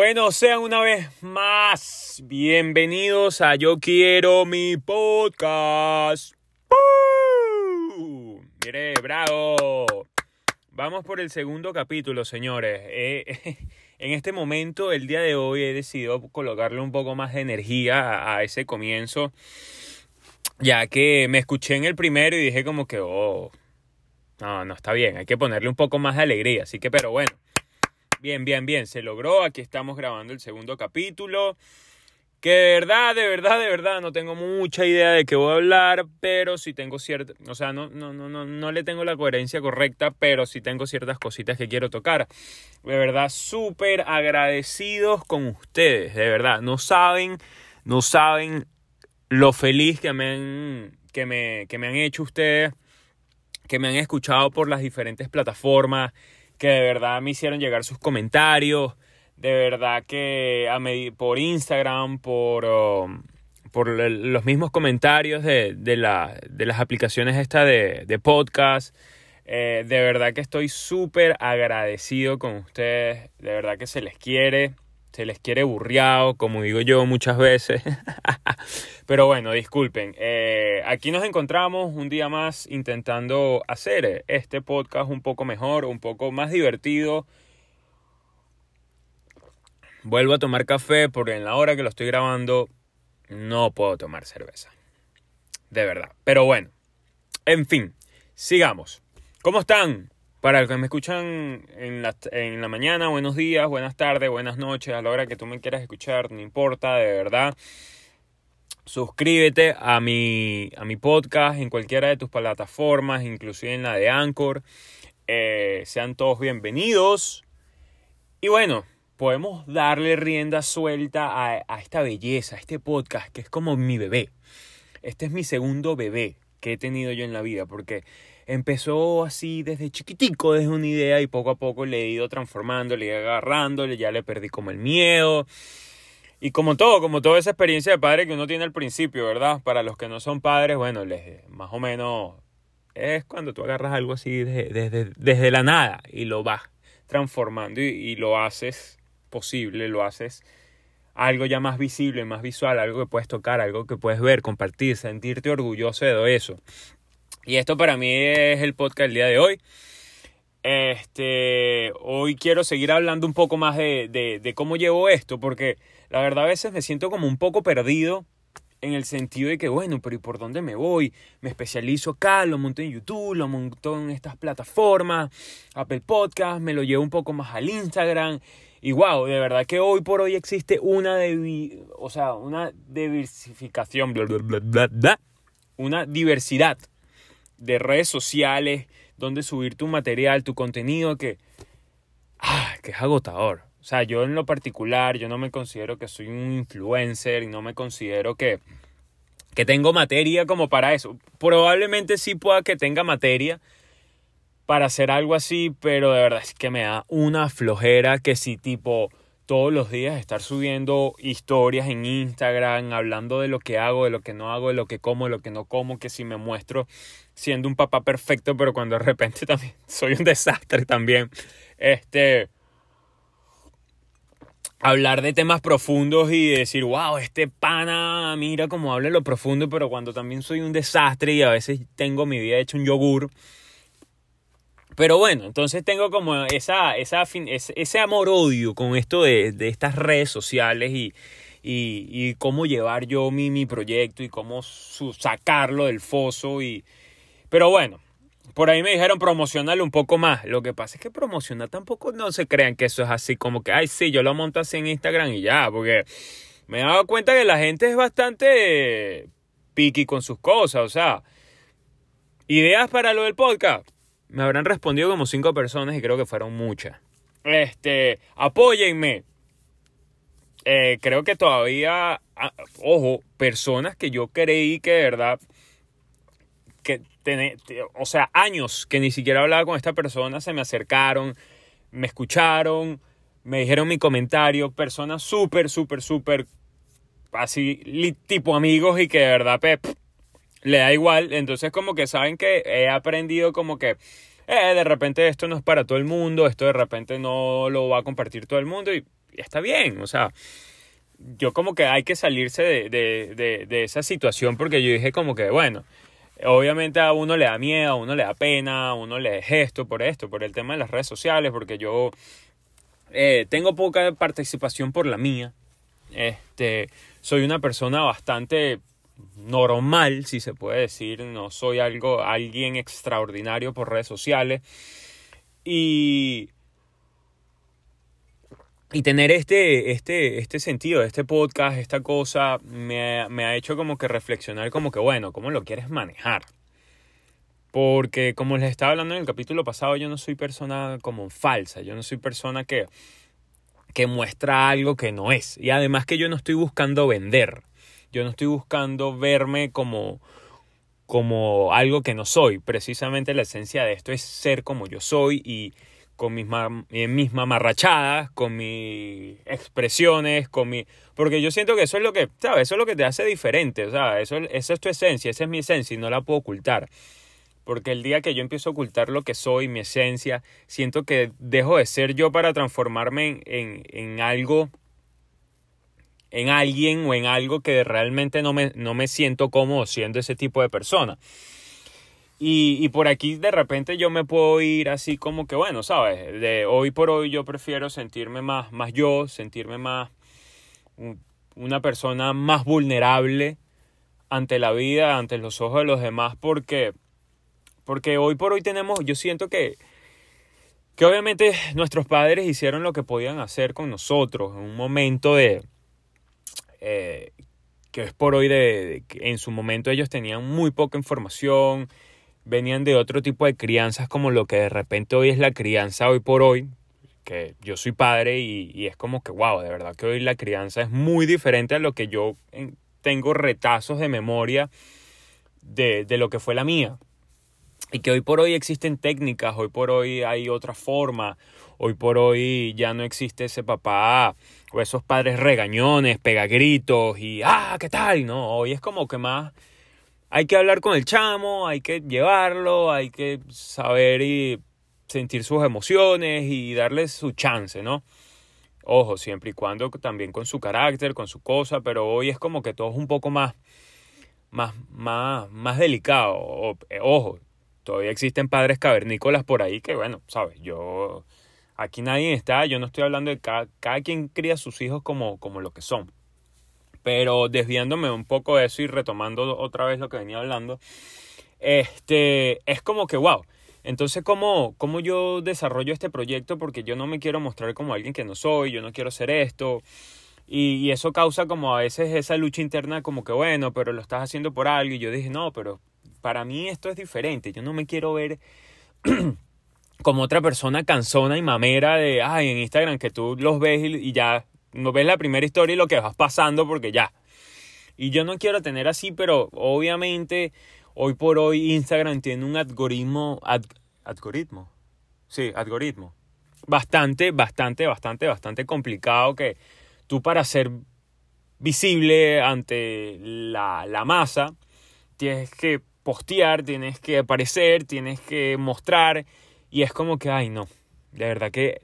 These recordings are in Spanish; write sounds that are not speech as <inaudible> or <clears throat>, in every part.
Bueno, sean una vez más bienvenidos a Yo Quiero mi podcast. Mire, bravo. Vamos por el segundo capítulo, señores. Eh, <laughs> en este momento, el día de hoy, he decidido colocarle un poco más de energía a, a ese comienzo, ya que me escuché en el primero y dije como que, oh, no, no está bien, hay que ponerle un poco más de alegría. Así que, pero bueno. Bien, bien, bien, se logró. Aquí estamos grabando el segundo capítulo. Que de verdad, de verdad, de verdad, no tengo mucha idea de qué voy a hablar, pero sí tengo cierta, o sea, no, no, no, no, no le tengo la coherencia correcta, pero sí tengo ciertas cositas que quiero tocar. De verdad, súper agradecidos con ustedes, de verdad. No saben, no saben lo feliz que me han, que me, que me han hecho ustedes, que me han escuchado por las diferentes plataformas que de verdad me hicieron llegar sus comentarios, de verdad que a por Instagram, por, um, por los mismos comentarios de, de, la, de las aplicaciones de, de podcast. Eh, de verdad que estoy súper agradecido con ustedes, de verdad que se les quiere se les quiere burriado, como digo yo muchas veces. <laughs> Pero bueno, disculpen. Eh, aquí nos encontramos un día más intentando hacer este podcast un poco mejor, un poco más divertido. Vuelvo a tomar café porque en la hora que lo estoy grabando no puedo tomar cerveza. De verdad. Pero bueno. En fin, sigamos. ¿Cómo están? Para los que me escuchan en la, en la mañana, buenos días, buenas tardes, buenas noches, a la hora que tú me quieras escuchar, no importa, de verdad. Suscríbete a mi, a mi podcast en cualquiera de tus plataformas, inclusive en la de Anchor. Eh, sean todos bienvenidos. Y bueno, podemos darle rienda suelta a, a esta belleza, a este podcast, que es como mi bebé. Este es mi segundo bebé que he tenido yo en la vida, porque empezó así desde chiquitico, desde una idea y poco a poco le he ido transformando, le he ido agarrando, ya le perdí como el miedo. Y como todo, como toda esa experiencia de padre que uno tiene al principio, ¿verdad? Para los que no son padres, bueno, les, más o menos es cuando tú agarras algo así desde, desde, la nada y lo vas transformando y, y lo haces posible, lo haces algo ya más visible, más visual, algo que puedes tocar, algo que puedes ver, compartir, sentirte orgulloso de eso. Y esto para mí es el podcast del día de hoy. Este, hoy quiero seguir hablando un poco más de, de, cómo llevo esto, porque la verdad a veces me siento como un poco perdido en el sentido de que, bueno, pero ¿y por dónde me voy? Me especializo acá, lo monto en YouTube, lo monto en estas plataformas, Apple Podcast, me lo llevo un poco más al Instagram. Y wow, de verdad que hoy por hoy existe una, o sea, una diversificación, una diversidad de redes sociales, donde subir tu material, tu contenido, que, ah, que es agotador. O sea, yo en lo particular, yo no me considero que soy un influencer y no me considero que, que tengo materia como para eso. Probablemente sí pueda que tenga materia para hacer algo así, pero de verdad es que me da una flojera que si tipo todos los días estar subiendo historias en Instagram, hablando de lo que hago, de lo que no hago, de lo que como, de lo que no como, que si me muestro siendo un papá perfecto, pero cuando de repente también <laughs> soy un desastre también. Este hablar de temas profundos y decir, wow, este pana, mira cómo habla lo profundo, pero cuando también soy un desastre y a veces tengo mi vida hecho un yogur, pero bueno, entonces tengo como esa, esa, ese amor-odio con esto de, de, estas redes sociales y, y, cómo llevar yo mi, mi proyecto y cómo sacarlo del foso. Y... Pero bueno, por ahí me dijeron promocionarlo un poco más. Lo que pasa es que promocionar tampoco no se crean que eso es así como que, ay, sí, yo lo monto así en Instagram y ya, porque me he dado cuenta que la gente es bastante piqui con sus cosas, o sea, ideas para lo del podcast me habrán respondido como cinco personas y creo que fueron muchas. Este, apóyenme. Eh, creo que todavía, ah, ojo, personas que yo creí que de verdad, que o sea, años que ni siquiera hablaba con esta persona, se me acercaron, me escucharon, me dijeron mi comentario, personas súper, súper, súper, así, tipo amigos y que de verdad, pep, le da igual. Entonces como que saben que he aprendido como que eh, de repente esto no es para todo el mundo, esto de repente no lo va a compartir todo el mundo y está bien, o sea, yo como que hay que salirse de, de, de, de esa situación porque yo dije como que, bueno, Obviamente a uno le da miedo, a uno le da pena, a uno le da gesto por esto, por el tema de las redes sociales, porque yo eh, tengo poca participación por la mía. Este, soy una persona bastante normal, si se puede decir, no soy algo, alguien extraordinario por redes sociales. Y y tener este, este, este sentido, este podcast, esta cosa, me, me, ha hecho como que reflexionar como que, bueno, ¿cómo lo quieres manejar? Porque como les estaba hablando en el capítulo pasado, yo no soy persona como falsa, yo no soy persona que, que muestra algo que no es. Y además que yo no estoy buscando vender, yo no estoy buscando verme como, como algo que no soy. Precisamente la esencia de esto es ser como yo soy y con mis, eh, mis mamarrachadas, con mis expresiones, con mi... Porque yo siento que eso es lo que, ¿sabes? Eso es lo que te hace diferente, sea, eso, esa es tu esencia, esa es mi esencia y no la puedo ocultar. Porque el día que yo empiezo a ocultar lo que soy, mi esencia, siento que dejo de ser yo para transformarme en, en, algo, en alguien o en algo que realmente no me, no me siento cómodo siendo ese tipo de persona. Y, y, por aquí de repente yo me puedo ir así como que, bueno, ¿sabes? De hoy por hoy yo prefiero sentirme más, más yo, sentirme más una persona más vulnerable ante la vida, ante los ojos de los demás, porque, porque hoy por hoy tenemos, yo siento que, que obviamente nuestros padres hicieron lo que podían hacer con nosotros en un momento de... Eh, que es por hoy de, de, en su momento ellos tenían muy poca información, venían de otro tipo de crianzas como lo que de repente hoy es la crianza hoy por hoy, que yo soy padre y, es como que, wow, de verdad que hoy la crianza es muy diferente a lo que yo tengo retazos de memoria de, de lo que fue la mía. Y que hoy por hoy existen técnicas, hoy por hoy hay otra forma, hoy por hoy ya no existe ese papá o esos padres regañones, pegagritos y, ah, ¿qué tal? No, hoy es como que más hay que hablar con el chamo, hay que llevarlo, hay que saber y sentir sus emociones y darle su chance, ¿no? Ojo, siempre y cuando también con su carácter, con su cosa, pero hoy es como que todo es un poco más, más, más, más delicado. Eh, ojo, todavía existen padres cavernícolas por ahí que, bueno, sabes, yo, aquí nadie está, yo no estoy hablando de cada, quien cría a sus hijos como, como lo que son. Pero desviándome un poco de eso y retomando otra vez lo que venía hablando, este, es como que, wow. Entonces, ¿cómo, ¿cómo yo desarrollo este proyecto? Porque yo no me quiero mostrar como alguien que no soy, yo no quiero ser esto. Y, eso causa como a veces esa lucha interna como que, bueno, pero lo estás haciendo por algo. Y yo dije, no, pero para mí esto es diferente. Yo no me quiero ver <clears throat> como otra persona cansona y mamera de, ay, en Instagram que tú los ves y ya no ves la primera historia y lo que vas pasando porque ya. Y yo no quiero tener así, pero obviamente hoy por hoy Instagram tiene un algoritmo, algoritmo, sí, algoritmo, bastante, bastante, bastante, bastante complicado que tú para ser visible ante la, la masa tienes que postear, tienes que aparecer, tienes que mostrar y es como que, ay no, de verdad que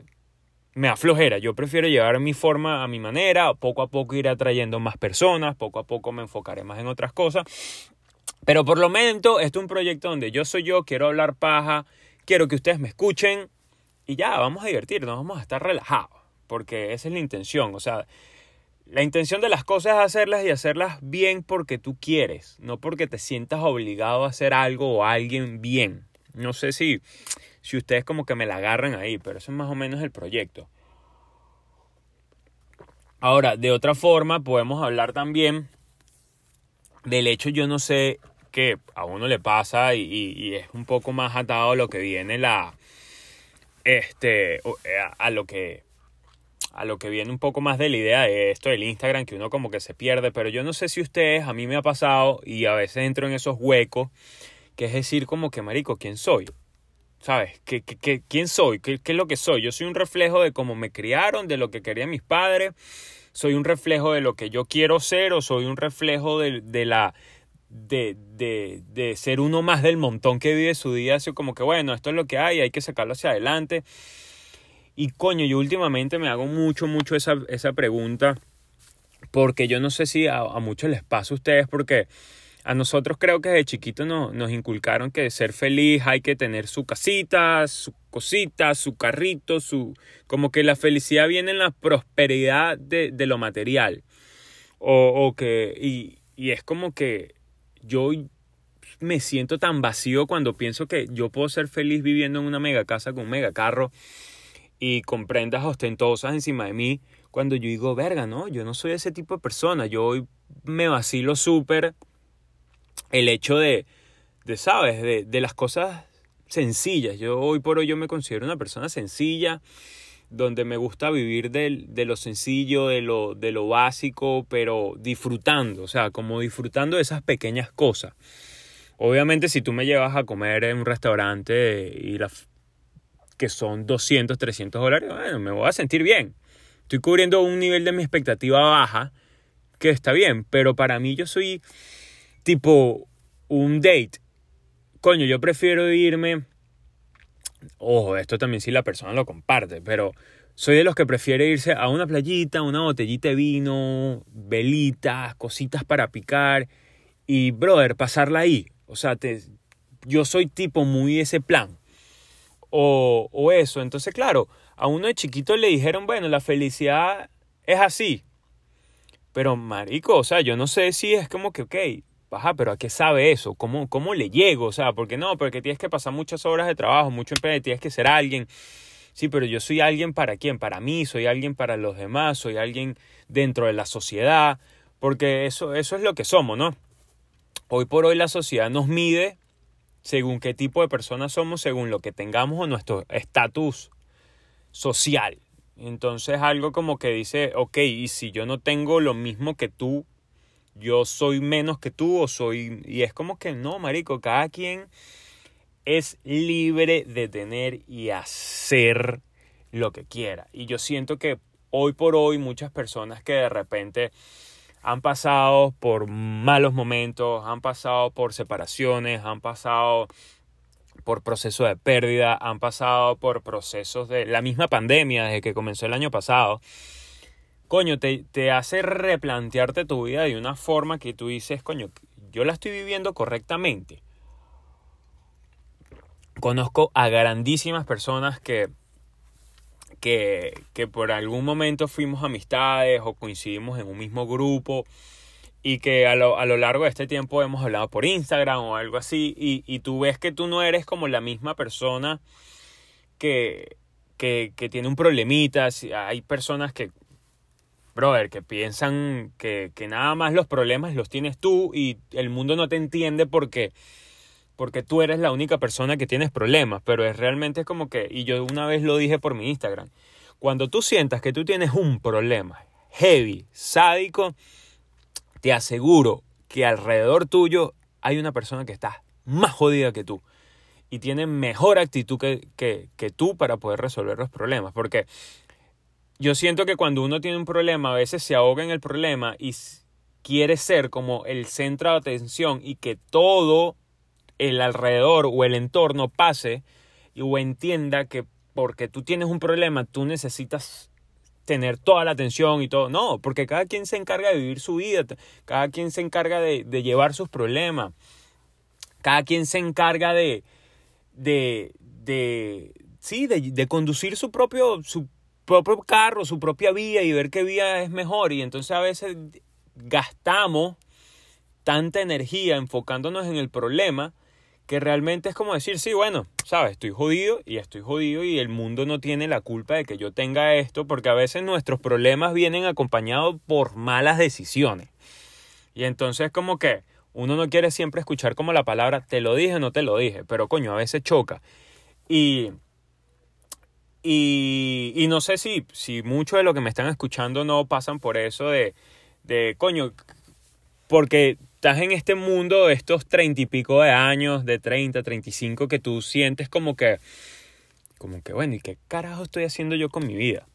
me aflojera. Yo prefiero llevar mi forma a mi manera, poco a poco ir atrayendo más personas, poco a poco me enfocaré más en otras cosas. Pero por lo menos esto es un proyecto donde yo soy yo, quiero hablar paja, quiero que ustedes me escuchen y ya, vamos a divertirnos, vamos a estar relajados, porque esa es la intención, o sea, la intención de las cosas es hacerlas y hacerlas bien porque tú quieres, no porque te sientas obligado a hacer algo o a alguien bien. No sé si si ustedes como que me la agarran ahí, pero eso es más o menos el proyecto. Ahora, de otra forma, podemos hablar también del hecho, yo no sé, que a uno le pasa y, es un poco más atado a lo que viene la, este, a lo que, a lo que viene un poco más de la idea de esto del Instagram, que uno como que se pierde, pero yo no sé si ustedes, a mí me ha pasado y a veces entro en esos huecos, que es decir, como que, marico, ¿quién soy? ¿Sabes? ¿Qué, qué, quién soy? ¿Qué, ¿Qué, es lo que soy? Yo soy un reflejo de cómo me criaron, de lo que querían mis padres. Soy un reflejo de lo que yo quiero ser o soy un reflejo de, de la... De, de, de, ser uno más del montón que vive su día, así como que bueno, esto es lo que hay, hay que sacarlo hacia adelante. Y coño, yo últimamente me hago mucho, mucho esa, esa pregunta, porque yo no sé si a, a muchos les pasa a ustedes, porque a nosotros creo que desde chiquitos no, nos inculcaron que ser feliz hay que tener su casita, su cosita, su carrito, su... como que la felicidad viene en la prosperidad de, de lo material. O, o que... Y, y es como que yo me siento tan vacío cuando pienso que yo puedo ser feliz viviendo en una mega casa con un mega carro y con prendas ostentosas encima de mí, cuando yo digo, verga, no, yo no soy ese tipo de persona, yo hoy me vacilo súper el hecho de, de ¿sabes? De, de, las cosas sencillas. Yo hoy por hoy yo me considero una persona sencilla, donde me gusta vivir de, de lo sencillo, de lo, de lo básico, pero disfrutando, o sea, como disfrutando de esas pequeñas cosas. Obviamente si tú me llevas a comer en un restaurante y la, que son 200, 300 dólares, bueno, me voy a sentir bien. Estoy cubriendo un nivel de mi expectativa baja, que está bien, pero para mí yo soy tipo un date. Coño, yo prefiero irme. Ojo, esto también si la persona lo comparte, pero soy de los que prefiere irse a una playita, una botellita de vino, velitas, cositas para picar y, brother, pasarla ahí. O sea, te, yo soy tipo muy ese plan. O, o eso. Entonces, claro, a uno de chiquito le dijeron, bueno, la felicidad es así. Pero, marico, o sea, yo no sé si es como que, ok, Ajá, pero ¿a qué sabe eso? ¿Cómo, ¿Cómo le llego? O sea, porque no, porque tienes que pasar muchas horas de trabajo, mucho empeño, tienes que ser alguien. Sí, pero yo soy alguien para quién? Para mí, soy alguien para los demás, soy alguien dentro de la sociedad, porque eso, eso es lo que somos, ¿no? Hoy por hoy la sociedad nos mide según qué tipo de personas somos, según lo que tengamos o nuestro estatus social. Entonces algo como que dice, ok, y si yo no tengo lo mismo que tú, yo soy menos que tú o soy... Y es como que no, marico, cada quien es libre de tener y hacer lo que quiera. Y yo siento que hoy por hoy muchas personas que de repente han pasado por malos momentos, han pasado por separaciones, han pasado por procesos de pérdida, han pasado por procesos de la misma pandemia desde que comenzó el año pasado coño, te, te hace replantearte tu vida de una forma que tú dices, coño, yo la estoy viviendo correctamente. Conozco a grandísimas personas que, que, que por algún momento fuimos amistades o coincidimos en un mismo grupo y que a lo, a lo, largo de este tiempo hemos hablado por Instagram o algo así y, y tú ves que tú no eres como la misma persona que, que, que tiene un problemita. Hay personas que brother, que piensan que, que, nada más los problemas los tienes tú y el mundo no te entiende porque, porque tú eres la única persona que tienes problemas, pero es realmente como que, y yo una vez lo dije por mi Instagram, cuando tú sientas que tú tienes un problema heavy, sádico, te aseguro que alrededor tuyo hay una persona que está más jodida que tú y tiene mejor actitud que, que, que tú para poder resolver los problemas, porque yo siento que cuando uno tiene un problema, a veces se ahoga en el problema y quiere ser como el centro de atención y que todo el alrededor o el entorno pase o entienda que porque tú tienes un problema, tú necesitas tener toda la atención y todo. No, porque cada quien se encarga de vivir su vida, cada quien se encarga de, llevar sus problemas, cada quien se encarga de, de, de sí, de, de conducir su propio, propio carro, su propia vía y ver qué vía es mejor. Y entonces a veces gastamos tanta energía enfocándonos en el problema que realmente es como decir, sí, bueno, sabes, estoy jodido y estoy jodido y el mundo no tiene la culpa de que yo tenga esto porque a veces nuestros problemas vienen acompañados por malas decisiones. Y entonces como que uno no quiere siempre escuchar como la palabra te lo dije o no te lo dije, pero coño, a veces choca. Y y, no sé si, si muchos de los que me están escuchando no pasan por eso de, de coño, porque estás en este mundo estos treinta y pico de años, de treinta, treinta y cinco, que tú sientes como que, como que, bueno, ¿y qué carajo estoy haciendo yo con mi vida?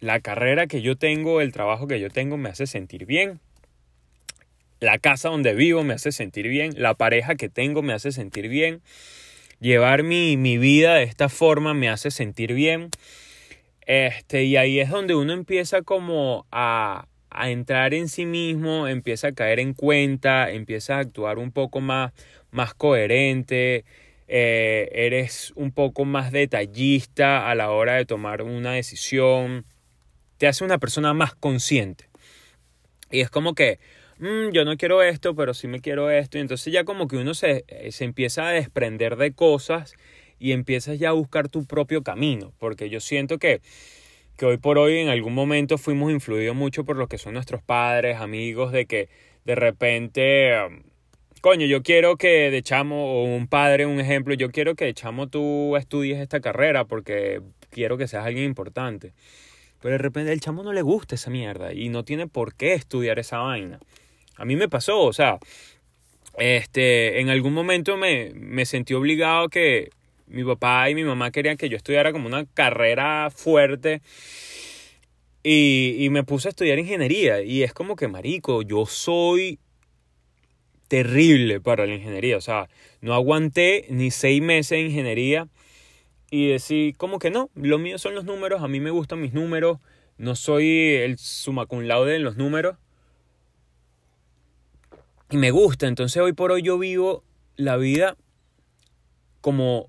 La carrera que yo tengo, el trabajo que yo tengo me hace sentir bien. La casa donde vivo me hace sentir bien. La pareja que tengo me hace sentir bien llevar mi, mi, vida de esta forma me hace sentir bien. Este, y ahí es donde uno empieza como a, a entrar en sí mismo, empieza a caer en cuenta, empieza a actuar un poco más, más coherente, eh, eres un poco más detallista a la hora de tomar una decisión, te hace una persona más consciente. Y es como que, mm, yo no quiero esto, pero sí me quiero esto. Y entonces ya como que uno se, eh, se empieza a desprender de cosas y empiezas ya a buscar tu propio camino. Porque yo siento que, que hoy por hoy en algún momento fuimos influidos mucho por lo que son nuestros padres, amigos, de que de repente coño, yo quiero que de chamo, o un padre, un ejemplo, yo quiero que de chamo tú estudies esta carrera porque quiero que seas alguien importante. Pero de repente el chamo no le gusta esa mierda y no tiene por qué estudiar esa vaina. A mí me pasó, o sea, este, en algún momento me, me sentí obligado que mi papá y mi mamá querían que yo estudiara como una carrera fuerte. Y, y me puse a estudiar ingeniería. Y es como que, marico, yo soy terrible para la ingeniería. O sea, no aguanté ni seis meses en ingeniería y decir, como que no, lo mío son los números, a mí me gustan mis números, no soy el suma cum laude en los números. Y me gusta, entonces hoy por hoy yo vivo la vida como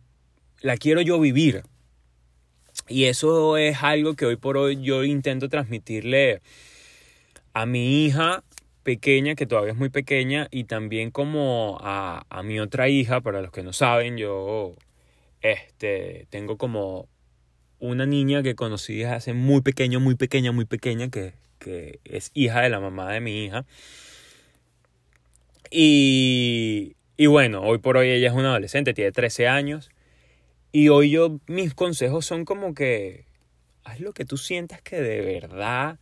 la quiero yo vivir. Y eso es algo que hoy por hoy yo intento transmitirle a mi hija pequeña, que todavía es muy pequeña, y también como a, a mi otra hija, para los que no saben, yo este, tengo como una niña que conocí desde hace muy pequeño, muy pequeña, muy pequeña, que, que es hija de la mamá de mi hija. Y, y bueno, hoy por hoy ella es una adolescente, tiene 13 años. Y hoy yo, mis consejos son como que haz lo que tú sientas que de verdad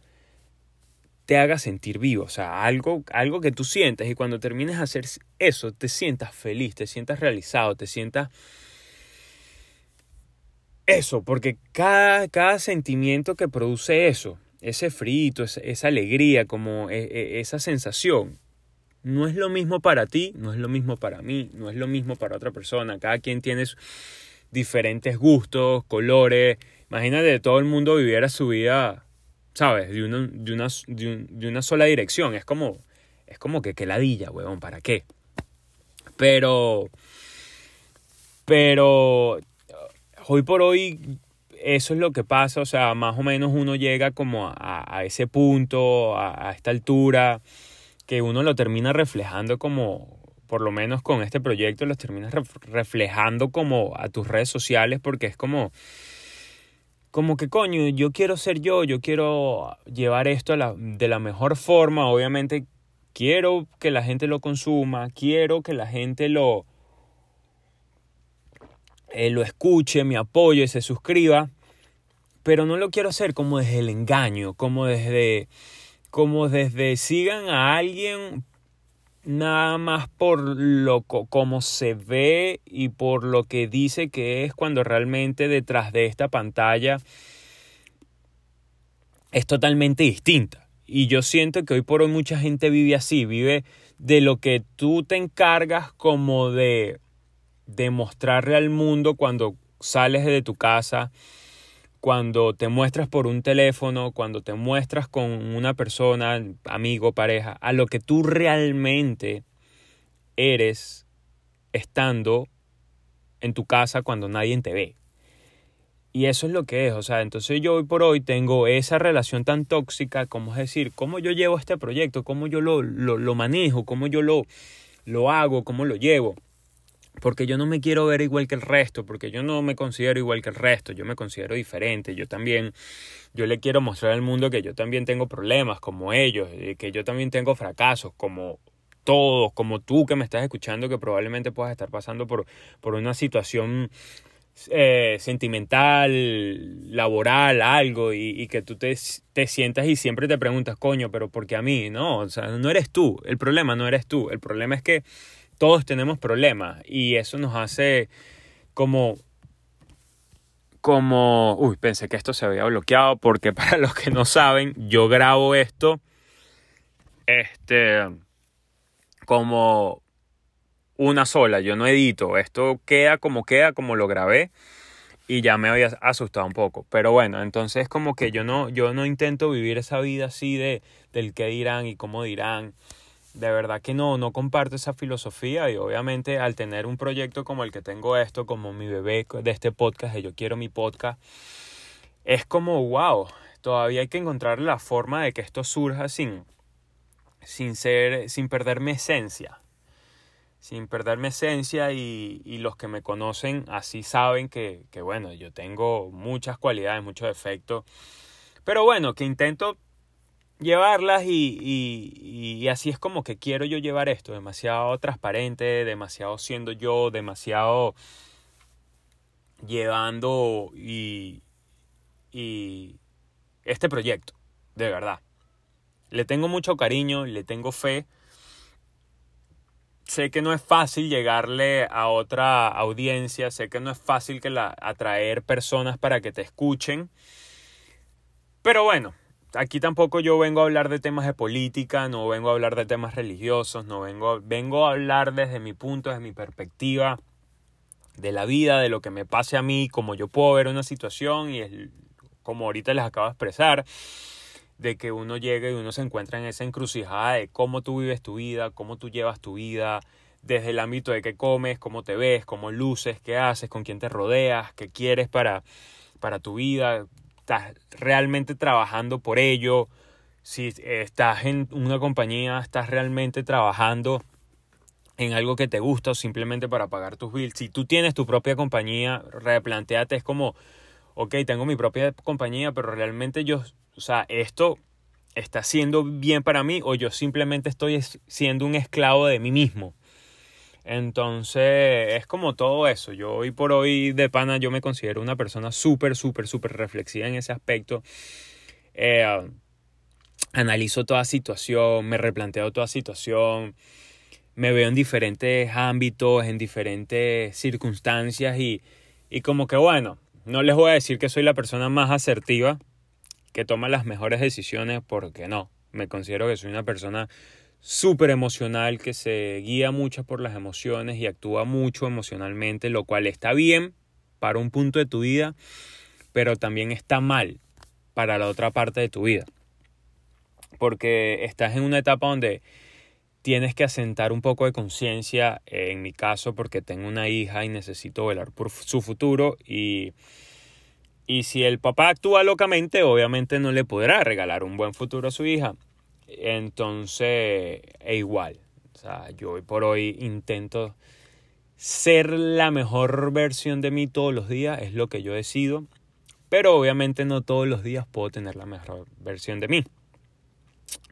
te haga sentir vivo, o sea, algo, algo que tú sientas. Y cuando termines de hacer eso, te sientas feliz, te sientas realizado, te sientas eso, porque cada, cada sentimiento que produce eso, ese frito, esa, alegría, como e, e, esa sensación, no es lo mismo para ti, no es lo mismo para mí, no es lo mismo para otra persona. Cada quien tiene diferentes gustos, colores. Imagínate, todo el mundo viviera su vida ¿sabes? De una, de una, de, una sola dirección. Es como, es como que qué ladilla, huevón, ¿para qué? Pero, pero, hoy por hoy eso es lo que pasa, o sea, más o menos uno llega como a, a ese punto, a, a, esta altura, que uno lo termina reflejando como, por lo menos con este proyecto, lo terminas reflejando como a tus redes sociales, porque es como, como que coño, yo quiero ser yo, yo quiero llevar esto de la mejor forma, obviamente quiero que la gente lo consuma, quiero que la gente lo, eh, lo escuche, me apoye, se suscriba, pero no lo quiero hacer como desde el engaño, como desde, como desde sigan a alguien nada más por lo como se ve y por lo que dice que es cuando realmente detrás de esta pantalla es totalmente distinta. Y yo siento que hoy por hoy mucha gente vive así, vive de lo que tú te encargas como de demostrarle al mundo cuando sales de tu casa, cuando te muestras por un teléfono, cuando te muestras con una persona, amigo, pareja, a lo que tú realmente eres estando en tu casa cuando nadie te ve. Y eso es lo que es, o sea, entonces yo hoy por hoy tengo esa relación tan tóxica, como es decir, cómo yo llevo este proyecto, cómo yo lo, lo, lo manejo, cómo yo lo, lo hago, cómo lo llevo porque yo no me quiero ver igual que el resto, porque yo no me considero igual que el resto, yo me considero diferente, yo también, yo le quiero mostrar al mundo que yo también tengo problemas como ellos, que yo también tengo fracasos como todos, como tú que me estás escuchando, que probablemente puedas estar pasando por, por una situación eh, sentimental, laboral, algo, y, y que tú te, te, sientas y siempre te preguntas, coño, pero ¿por qué a mí? No, o sea, no eres tú, el problema no eres tú, el problema es que todos tenemos problemas y eso nos hace como como uy pensé que esto se había bloqueado porque <laughs> para los que no saben yo grabo esto este como una sola yo no edito esto queda como queda como lo grabé y ya me había asustado un poco. Pero bueno, entonces como que yo no, yo no intento vivir esa vida así de del qué dirán y cómo dirán. De verdad que no, no comparto esa filosofía y obviamente al tener un proyecto como el que tengo esto, como mi bebé de este podcast, de Yo Quiero Mi Podcast, es como, wow, todavía hay que encontrar la forma de que esto surja sin, sin ser, sin perder mi esencia sin perder mi esencia y, y, los que me conocen así saben que, que, bueno, yo tengo muchas cualidades, muchos defectos, pero bueno, que intento llevarlas y, y, y, así es como que quiero yo llevar esto, demasiado transparente, demasiado siendo yo, demasiado llevando y, y este proyecto, de verdad. Le tengo mucho cariño, le tengo fe sé que no es fácil llegarle a otra audiencia, sé que no es fácil que la, atraer personas para que te escuchen. Pero bueno, aquí tampoco yo vengo a hablar de temas de política, no vengo a hablar de temas religiosos, no vengo, vengo a hablar desde mi punto, desde mi perspectiva de la vida, de lo que me pase a mí, como yo puedo ver una situación y como ahorita les acabo de expresar de que uno llegue y uno se encuentra en esa encrucijada de cómo tú vives tu vida, cómo tú llevas tu vida, desde el ámbito de qué comes, cómo te ves, cómo luces, qué haces, con quién te rodeas, qué quieres para, para tu vida, estás realmente trabajando por ello, si estás en una compañía, estás realmente trabajando en algo que te gusta o simplemente para pagar tus bills. Si tú tienes tu propia compañía, replanteate, es como, ok, tengo mi propia compañía, pero realmente yo o sea, esto está siendo bien para mí o yo simplemente estoy siendo un esclavo de mí mismo. Entonces, es como todo eso. Yo hoy por hoy de pana, yo me considero una persona súper, súper, súper reflexiva en ese aspecto. Eh, analizo toda situación, me replanteo toda situación, me veo en diferentes ámbitos, en diferentes circunstancias y, y como que bueno, no les voy a decir que soy la persona más asertiva, que toma las mejores decisiones porque no. Me considero que soy una persona súper emocional que se guía mucho por las emociones y actúa mucho emocionalmente, lo cual está bien para un punto de tu vida, pero también está mal para la otra parte de tu vida. Porque estás en una etapa donde tienes que asentar un poco de conciencia, en mi caso, porque tengo una hija y necesito velar por su futuro y y si el papá actúa locamente, obviamente no le podrá regalar un buen futuro a su hija. Entonces, e igual. O sea, yo hoy por hoy intento ser la mejor versión de mí todos los días, es lo que yo decido. Pero obviamente no todos los días puedo tener la mejor versión de mí.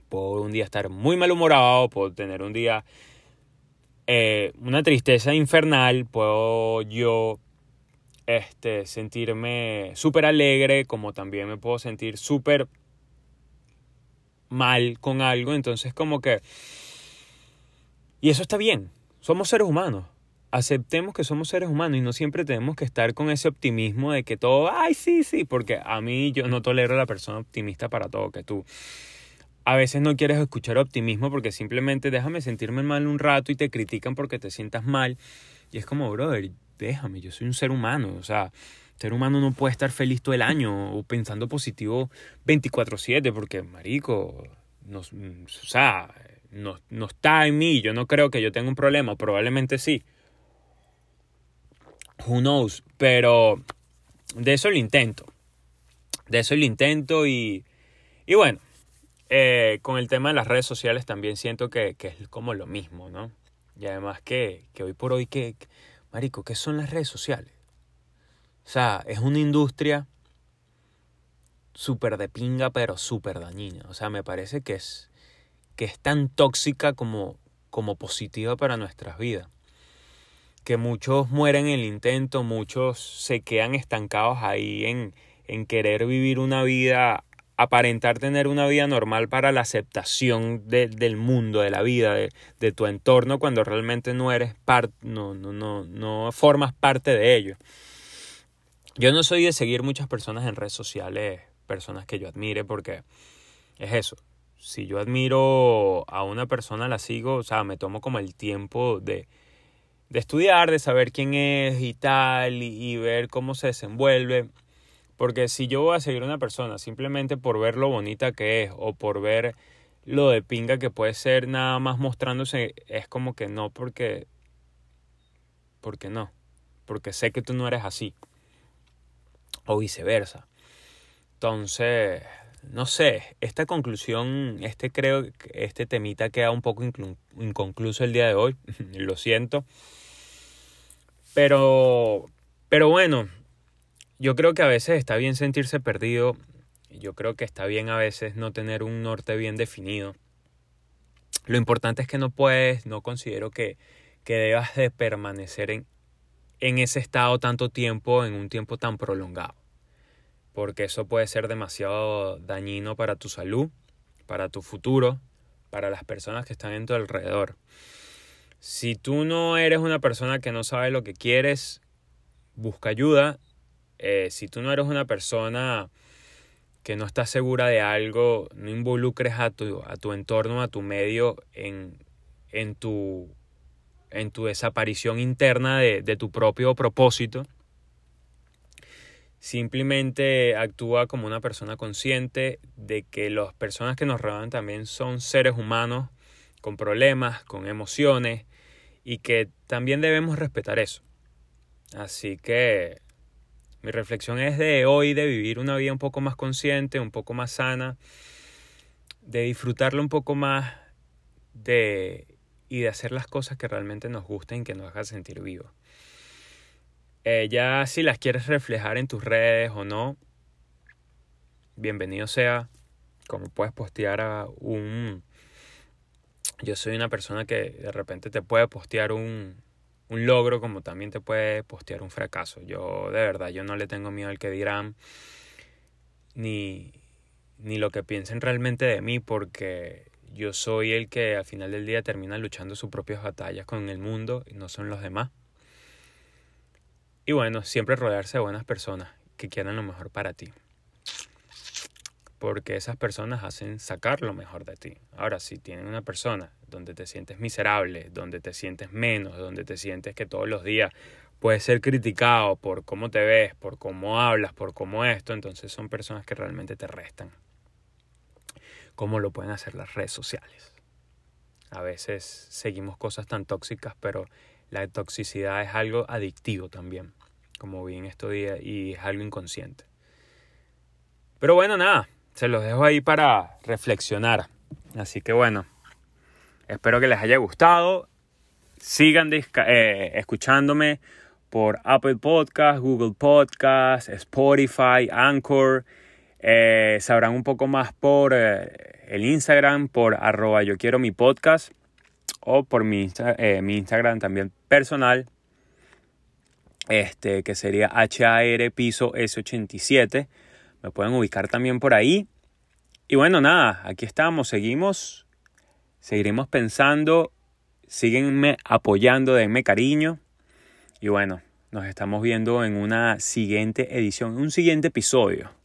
Puedo un día estar muy malhumorado, puedo tener un día eh, una tristeza infernal, puedo yo este, sentirme súper alegre, como también me puedo sentir súper mal con algo. Entonces como que... Y eso está bien. Somos seres humanos. Aceptemos que somos seres humanos y no siempre tenemos que estar con ese optimismo de que todo, ay, sí, sí, porque a mí yo no tolero a la persona optimista para todo, que tú a veces no quieres escuchar optimismo porque simplemente déjame sentirme mal un rato y te critican porque te sientas mal. Y es como, brother, déjame, yo soy un ser humano, o sea, ser humano no puede estar feliz todo el año o pensando positivo 24/7 porque, marico, no, o sea, no está en mí, yo no creo que yo tenga un problema, probablemente sí. Who knows, pero de eso lo intento. De eso lo intento y, y bueno, eh, con el tema de las redes sociales también siento que, que, es como lo mismo, ¿no? Y además que, que hoy por hoy, que, Marico, ¿qué son las redes sociales? O sea, es una industria súper de pinga, pero súper dañina. O sea, me parece que es, que es tan tóxica como, como positiva para nuestras vidas. Que muchos mueren en el intento, muchos se quedan estancados ahí en, en querer vivir una vida aparentar tener una vida normal para la aceptación del mundo, de la vida, de, tu entorno, cuando realmente no eres parte, no, no, no, no formas parte de ello. Yo no soy de seguir muchas personas en redes sociales, personas que yo admire, porque es eso. Si yo admiro a una persona, la sigo, o sea, me tomo como el tiempo de, de estudiar, de saber quién es y tal, y, ver cómo se desenvuelve. Porque si yo voy a seguir a una persona simplemente por ver lo bonita que es o por ver lo de pinga que puede ser nada más mostrándose, es como que no, porque. Porque no. Porque sé que tú no eres así. O viceversa. Entonces, no sé, esta conclusión, este creo que este temita queda un poco inconcluso el día de hoy, <laughs> lo siento. Pero, pero bueno, yo creo que a veces está bien sentirse perdido, yo creo que está bien a veces no tener un norte bien definido. Lo importante es que no puedes, no considero que, que debas de permanecer en, en ese estado tanto tiempo, en un tiempo tan prolongado porque eso puede ser demasiado dañino para tu salud, para tu futuro, para las personas que están en tu alrededor. Si tú no eres una persona que no sabe lo que quieres, busca ayuda. Eh, si tú no eres una persona que no está segura de algo, no involucres a tu, a tu entorno, a tu medio en, en, tu, en tu desaparición interna de, de tu propio propósito Simplemente actúa como una persona consciente de que las personas que nos rodean también son seres humanos con problemas, con emociones y que también debemos respetar eso. Así que mi reflexión es de hoy de vivir una vida un poco más consciente, un poco más sana, de disfrutarlo un poco más de y de hacer las cosas que realmente nos gusten y que nos hagan sentir vivos. Eh, ya si las quieres reflejar en tus redes o no, bienvenido sea. Como puedes postear a un... Yo soy una persona que de repente te puede postear un, un logro como también te puede postear un fracaso. Yo de verdad, yo no le tengo miedo al que dirán ni, ni lo que piensen realmente de mí porque yo soy el que al final del día termina luchando sus propias batallas con el mundo y no son los demás. Y bueno, siempre rodearse de buenas personas que quieran lo mejor para ti. Porque esas personas hacen sacar lo mejor de ti. Ahora, si tienes una persona donde te sientes miserable, donde te sientes menos, donde te sientes que todos los días puedes ser criticado por cómo te ves, por cómo hablas, por cómo esto, entonces son personas que realmente te restan. Como lo pueden hacer las redes sociales. A veces seguimos cosas tan tóxicas, pero la toxicidad es algo adictivo también como vi en estos días, y es algo inconsciente. Pero bueno, nada, se los dejo ahí para reflexionar. Así que bueno, espero que les haya gustado. Sigan eh, escuchándome por Apple Podcast, Google Podcast, Spotify, Anchor. Eh, sabrán un poco más por eh, el Instagram, por arroba yo quiero mi podcast o por mi, mi Instagram también personal, este, que sería HAR piso S87. Me pueden ubicar también por ahí. Y bueno, nada, aquí estamos, seguimos, seguiremos pensando, síguenme apoyando, denme cariño. Y bueno, nos estamos viendo en una siguiente edición, un siguiente episodio.